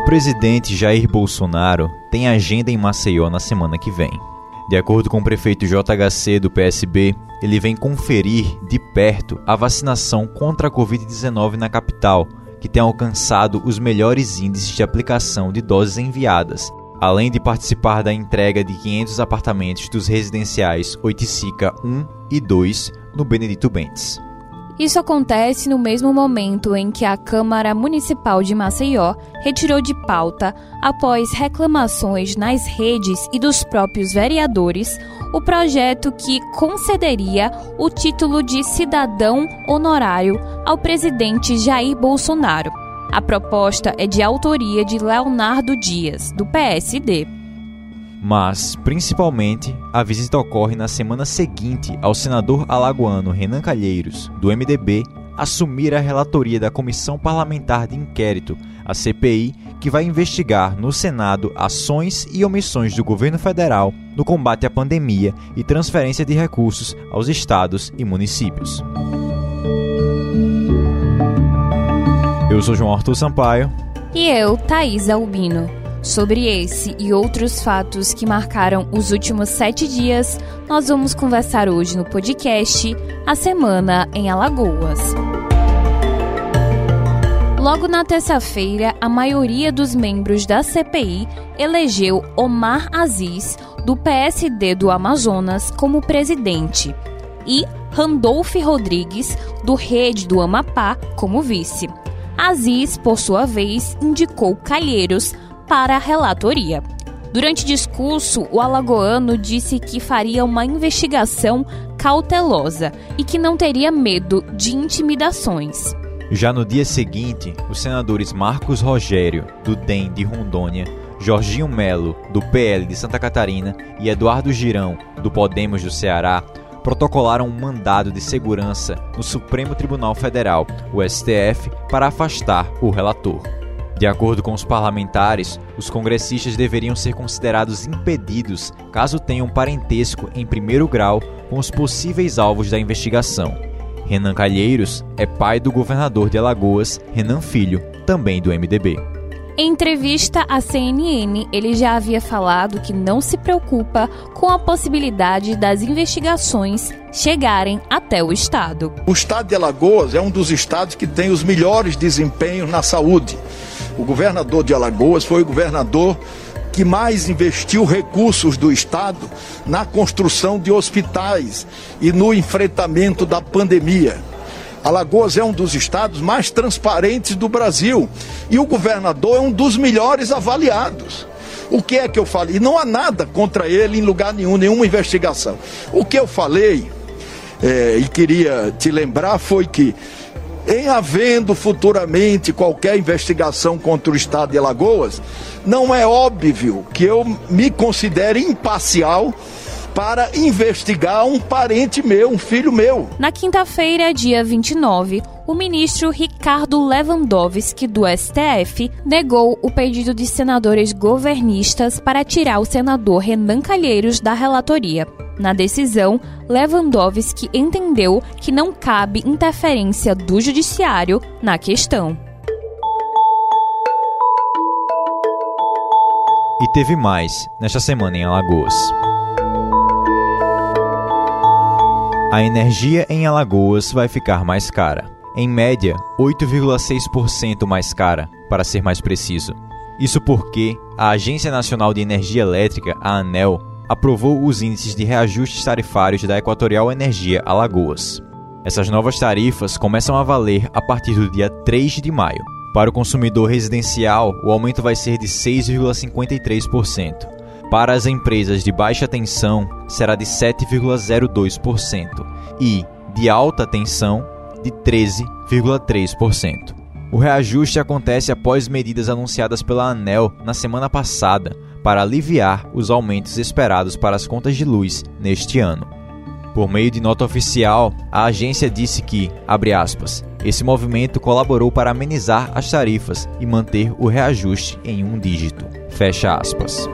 O presidente Jair Bolsonaro tem agenda em Maceió na semana que vem. De acordo com o prefeito JHC do PSB, ele vem conferir de perto a vacinação contra a Covid-19 na capital, que tem alcançado os melhores índices de aplicação de doses enviadas, além de participar da entrega de 500 apartamentos dos residenciais Oiticica 1 e 2 no Benedito Bentes. Isso acontece no mesmo momento em que a Câmara Municipal de Maceió retirou de pauta, após reclamações nas redes e dos próprios vereadores, o projeto que concederia o título de cidadão honorário ao presidente Jair Bolsonaro. A proposta é de autoria de Leonardo Dias, do PSD mas, principalmente, a visita ocorre na semana seguinte ao senador alagoano Renan Calheiros, do MDB, assumir a relatoria da Comissão Parlamentar de Inquérito, a CPI, que vai investigar no Senado ações e omissões do governo federal no combate à pandemia e transferência de recursos aos estados e municípios. Eu sou João Arthur Sampaio. E eu, Thaís Albino. Sobre esse e outros fatos que marcaram os últimos sete dias, nós vamos conversar hoje no podcast A Semana em Alagoas. Logo na terça-feira, a maioria dos membros da CPI elegeu Omar Aziz, do PSD do Amazonas, como presidente, e Randolph Rodrigues, do Rede do Amapá, como vice. Aziz, por sua vez, indicou Calheiros para a relatoria. Durante discurso, o alagoano disse que faria uma investigação cautelosa e que não teria medo de intimidações. Já no dia seguinte, os senadores Marcos Rogério, do DEM de Rondônia, Jorginho Melo, do PL de Santa Catarina e Eduardo Girão, do Podemos do Ceará, protocolaram um mandado de segurança no Supremo Tribunal Federal, o STF, para afastar o relator. De acordo com os parlamentares, os congressistas deveriam ser considerados impedidos caso tenham parentesco em primeiro grau com os possíveis alvos da investigação. Renan Calheiros é pai do governador de Alagoas, Renan Filho, também do MDB. Em entrevista à CNN, ele já havia falado que não se preocupa com a possibilidade das investigações chegarem até o estado. O estado de Alagoas é um dos estados que tem os melhores desempenhos na saúde. O governador de Alagoas foi o governador que mais investiu recursos do Estado na construção de hospitais e no enfrentamento da pandemia. Alagoas é um dos estados mais transparentes do Brasil e o governador é um dos melhores avaliados. O que é que eu falei? E não há nada contra ele em lugar nenhum, nenhuma investigação. O que eu falei é, e queria te lembrar foi que em havendo futuramente qualquer investigação contra o Estado de Alagoas, não é óbvio que eu me considere imparcial para investigar um parente meu, um filho meu. Na quinta-feira, dia 29, o ministro Ricardo Lewandowski, do STF, negou o pedido de senadores governistas para tirar o senador Renan Calheiros da relatoria. Na decisão, Lewandowski entendeu que não cabe interferência do judiciário na questão. E teve mais nesta semana em Alagoas. A energia em Alagoas vai ficar mais cara. Em média, 8,6% mais cara, para ser mais preciso. Isso porque a Agência Nacional de Energia Elétrica, a ANEL, aprovou os índices de reajustes tarifários da Equatorial Energia Alagoas. Essas novas tarifas começam a valer a partir do dia 3 de maio. Para o consumidor residencial, o aumento vai ser de 6,53%. Para as empresas de baixa tensão, será de 7,02% e de alta tensão, de 13,3%. O reajuste acontece após medidas anunciadas pela ANEL na semana passada para aliviar os aumentos esperados para as contas de luz neste ano. Por meio de nota oficial, a agência disse que, abre aspas, esse movimento colaborou para amenizar as tarifas e manter o reajuste em um dígito. Fecha aspas.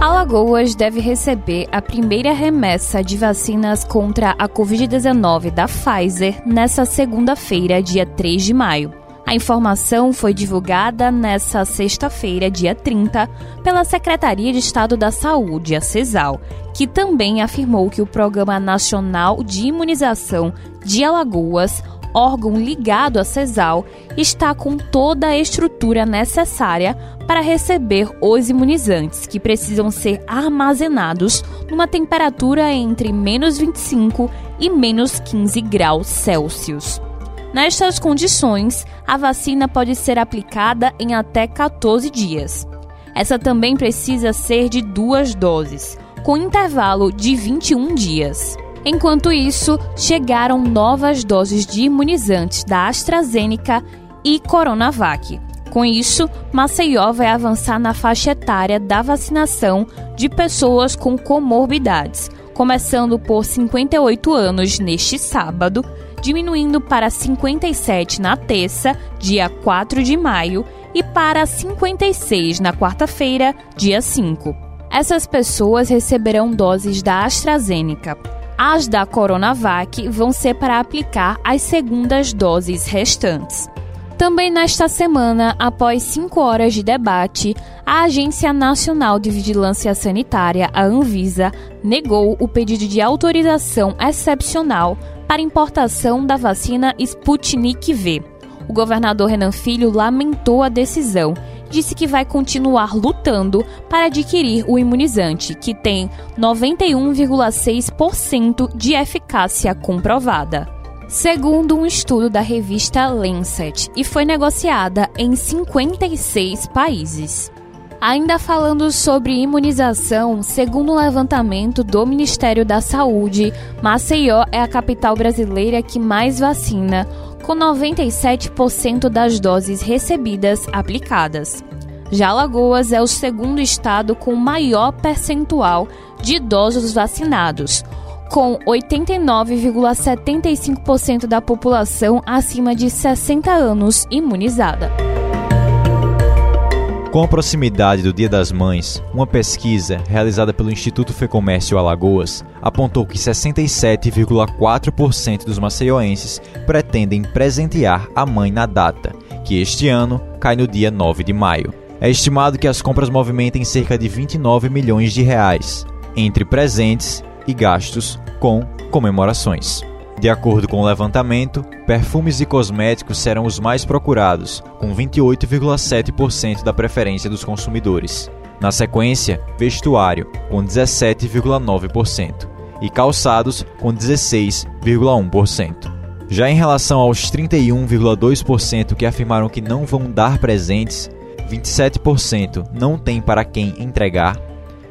Alagoas deve receber a primeira remessa de vacinas contra a Covid-19 da Pfizer nesta segunda-feira, dia 3 de maio. A informação foi divulgada nesta sexta-feira, dia 30, pela Secretaria de Estado da Saúde, a CESAL, que também afirmou que o Programa Nacional de Imunização de Alagoas, órgão ligado à CESAL, está com toda a estrutura necessária para receber os imunizantes, que precisam ser armazenados numa temperatura entre menos 25 e menos 15 graus Celsius. Nestas condições, a vacina pode ser aplicada em até 14 dias. Essa também precisa ser de duas doses, com intervalo de 21 dias. Enquanto isso, chegaram novas doses de imunizantes da AstraZeneca e Coronavac. Com isso, Maceió vai avançar na faixa etária da vacinação de pessoas com comorbidades, começando por 58 anos neste sábado diminuindo para 57 na terça, dia 4 de maio, e para 56 na quarta-feira, dia 5. Essas pessoas receberão doses da AstraZeneca. As da Coronavac vão ser para aplicar as segundas doses restantes. Também nesta semana, após cinco horas de debate, a Agência Nacional de Vigilância Sanitária, a Anvisa, negou o pedido de autorização excepcional para importação da vacina Sputnik V. O governador Renan Filho lamentou a decisão disse que vai continuar lutando para adquirir o imunizante, que tem 91,6% de eficácia comprovada. Segundo um estudo da revista Lancet, e foi negociada em 56 países. Ainda falando sobre imunização, segundo um levantamento do Ministério da Saúde, Maceió é a capital brasileira que mais vacina, com 97% das doses recebidas aplicadas. Já Alagoas é o segundo estado com maior percentual de idosos vacinados, com 89,75% da população acima de 60 anos imunizada. Com a proximidade do Dia das Mães, uma pesquisa realizada pelo Instituto Fecomércio Alagoas apontou que 67,4% dos maceioenses pretendem presentear a mãe na data, que este ano cai no dia 9 de maio. É estimado que as compras movimentem cerca de 29 milhões de reais, entre presentes e gastos com comemorações. De acordo com o levantamento, perfumes e cosméticos serão os mais procurados, com 28,7% da preferência dos consumidores. Na sequência, vestuário, com 17,9%, e calçados, com 16,1%. Já em relação aos 31,2% que afirmaram que não vão dar presentes, 27% não têm para quem entregar,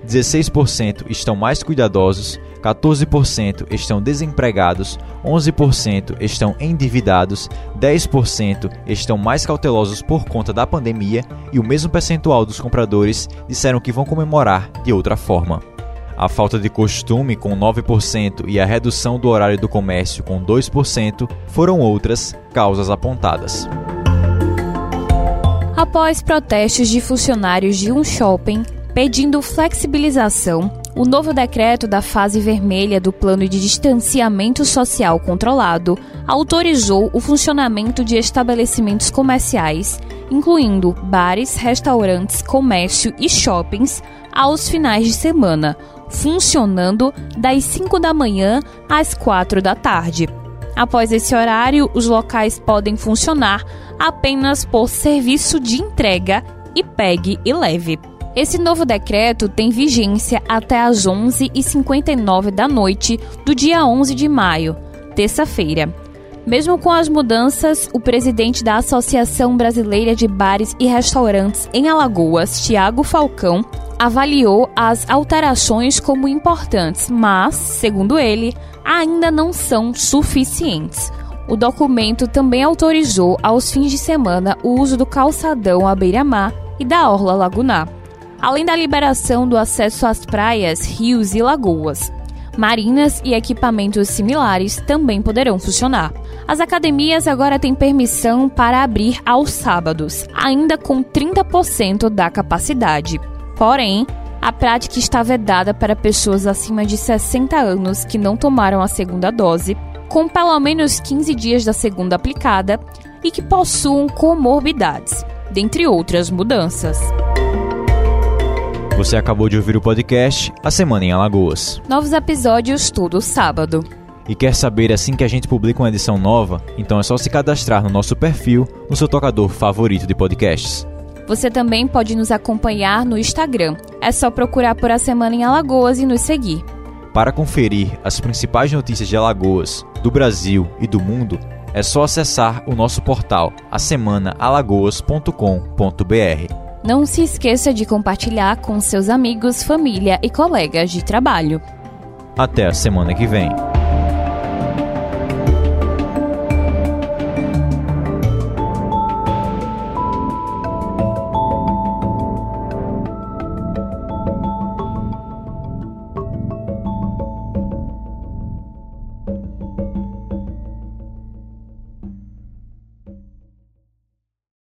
16% estão mais cuidadosos 14% estão desempregados, 11% estão endividados, 10% estão mais cautelosos por conta da pandemia e o mesmo percentual dos compradores disseram que vão comemorar de outra forma. A falta de costume, com 9%, e a redução do horário do comércio, com 2%, foram outras causas apontadas. Após protestos de funcionários de um shopping pedindo flexibilização, o novo decreto da fase vermelha do Plano de Distanciamento Social Controlado autorizou o funcionamento de estabelecimentos comerciais, incluindo bares, restaurantes, comércio e shoppings, aos finais de semana, funcionando das 5 da manhã às 4 da tarde. Após esse horário, os locais podem funcionar apenas por serviço de entrega e pegue e leve. Esse novo decreto tem vigência até às 11h59 da noite do dia 11 de maio, terça-feira. Mesmo com as mudanças, o presidente da Associação Brasileira de Bares e Restaurantes em Alagoas, Tiago Falcão, avaliou as alterações como importantes, mas, segundo ele, ainda não são suficientes. O documento também autorizou aos fins de semana o uso do calçadão à beira-mar e da orla lagunar além da liberação do acesso às praias, rios e lagoas. Marinas e equipamentos similares também poderão funcionar. As academias agora têm permissão para abrir aos sábados, ainda com 30% da capacidade. Porém, a prática está vedada para pessoas acima de 60 anos que não tomaram a segunda dose, com pelo menos 15 dias da segunda aplicada e que possuam comorbidades, dentre outras mudanças. Você acabou de ouvir o podcast A Semana em Alagoas. Novos episódios todo sábado. E quer saber assim que a gente publica uma edição nova? Então é só se cadastrar no nosso perfil no seu tocador favorito de podcasts. Você também pode nos acompanhar no Instagram. É só procurar por A Semana em Alagoas e nos seguir. Para conferir as principais notícias de Alagoas, do Brasil e do mundo, é só acessar o nosso portal asemanaalagoas.com.br. Não se esqueça de compartilhar com seus amigos, família e colegas de trabalho. Até a semana que vem.